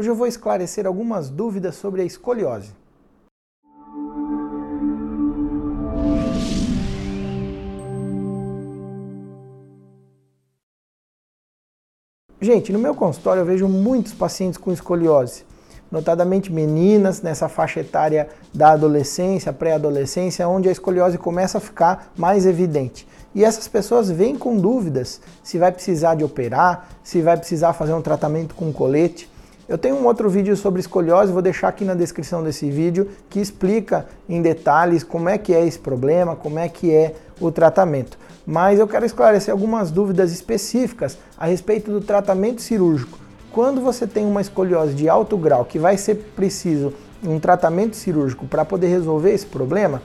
Hoje eu vou esclarecer algumas dúvidas sobre a escoliose. Gente, no meu consultório eu vejo muitos pacientes com escoliose, notadamente meninas nessa faixa etária da adolescência, pré-adolescência, onde a escoliose começa a ficar mais evidente. E essas pessoas vêm com dúvidas se vai precisar de operar, se vai precisar fazer um tratamento com colete. Eu tenho um outro vídeo sobre escoliose, vou deixar aqui na descrição desse vídeo, que explica em detalhes como é que é esse problema, como é que é o tratamento. Mas eu quero esclarecer algumas dúvidas específicas a respeito do tratamento cirúrgico. Quando você tem uma escoliose de alto grau que vai ser preciso um tratamento cirúrgico para poder resolver esse problema,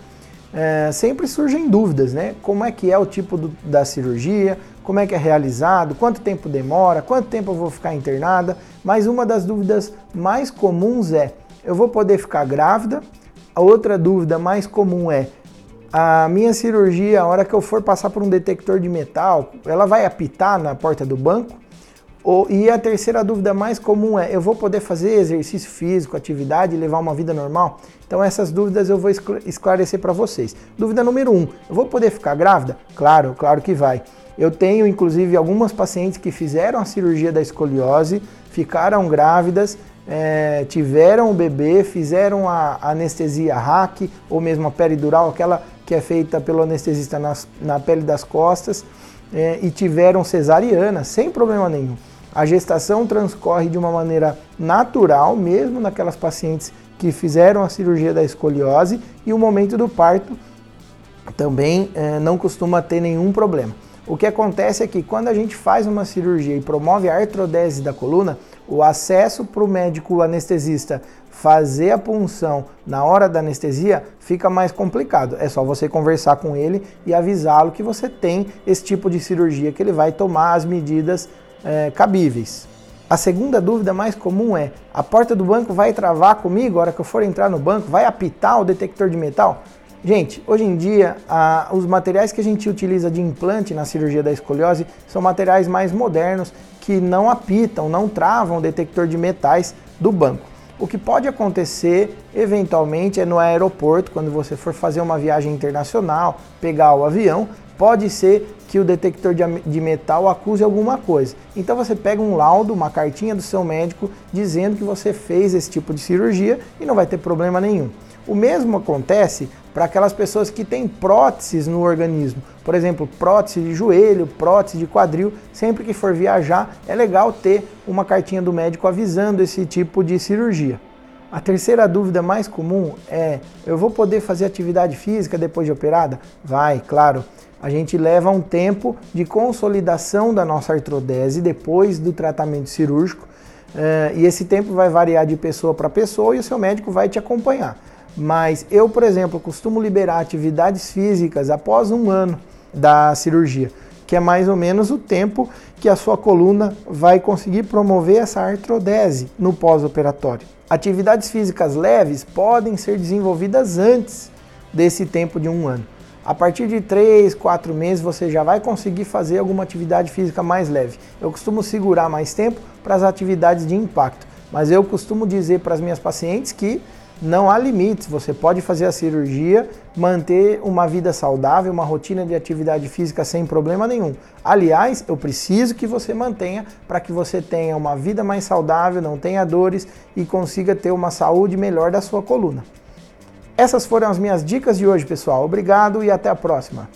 é, sempre surgem dúvidas, né? Como é que é o tipo do, da cirurgia, como é que é realizado, quanto tempo demora, quanto tempo eu vou ficar internada. Mas uma das dúvidas mais comuns é: eu vou poder ficar grávida? A outra dúvida mais comum é: a minha cirurgia, a hora que eu for passar por um detector de metal, ela vai apitar na porta do banco? Ou, e a terceira dúvida mais comum é: eu vou poder fazer exercício físico, atividade levar uma vida normal? Então, essas dúvidas eu vou esclarecer para vocês. Dúvida número um: eu vou poder ficar grávida? Claro, claro que vai. Eu tenho inclusive algumas pacientes que fizeram a cirurgia da escoliose, ficaram grávidas, é, tiveram o bebê, fizeram a anestesia RAC ou mesmo a peridural, aquela que é feita pelo anestesista nas, na pele das costas, é, e tiveram cesariana sem problema nenhum. A gestação transcorre de uma maneira natural, mesmo naquelas pacientes que fizeram a cirurgia da escoliose, e o momento do parto também é, não costuma ter nenhum problema. O que acontece é que quando a gente faz uma cirurgia e promove a artrodese da coluna, o acesso para o médico anestesista fazer a punção na hora da anestesia fica mais complicado. É só você conversar com ele e avisá-lo que você tem esse tipo de cirurgia, que ele vai tomar as medidas é, cabíveis. A segunda dúvida mais comum é: a porta do banco vai travar comigo a hora que eu for entrar no banco? Vai apitar o detector de metal? Gente, hoje em dia, a, os materiais que a gente utiliza de implante na cirurgia da escoliose são materiais mais modernos que não apitam, não travam o detector de metais do banco. O que pode acontecer eventualmente é no aeroporto, quando você for fazer uma viagem internacional, pegar o avião, pode ser que o detector de metal acuse alguma coisa. Então você pega um laudo, uma cartinha do seu médico dizendo que você fez esse tipo de cirurgia e não vai ter problema nenhum. O mesmo acontece para aquelas pessoas que têm próteses no organismo. Por exemplo, prótese de joelho, prótese de quadril. Sempre que for viajar, é legal ter uma cartinha do médico avisando esse tipo de cirurgia. A terceira dúvida mais comum é: eu vou poder fazer atividade física depois de operada? Vai, claro. A gente leva um tempo de consolidação da nossa artrodese depois do tratamento cirúrgico, eh, e esse tempo vai variar de pessoa para pessoa e o seu médico vai te acompanhar. Mas eu, por exemplo, costumo liberar atividades físicas após um ano da cirurgia, que é mais ou menos o tempo que a sua coluna vai conseguir promover essa artrodese no pós-operatório. Atividades físicas leves podem ser desenvolvidas antes desse tempo de um ano. A partir de 3, 4 meses você já vai conseguir fazer alguma atividade física mais leve. Eu costumo segurar mais tempo para as atividades de impacto, mas eu costumo dizer para as minhas pacientes que não há limites, você pode fazer a cirurgia, manter uma vida saudável, uma rotina de atividade física sem problema nenhum. Aliás, eu preciso que você mantenha para que você tenha uma vida mais saudável, não tenha dores e consiga ter uma saúde melhor da sua coluna. Essas foram as minhas dicas de hoje, pessoal. Obrigado e até a próxima.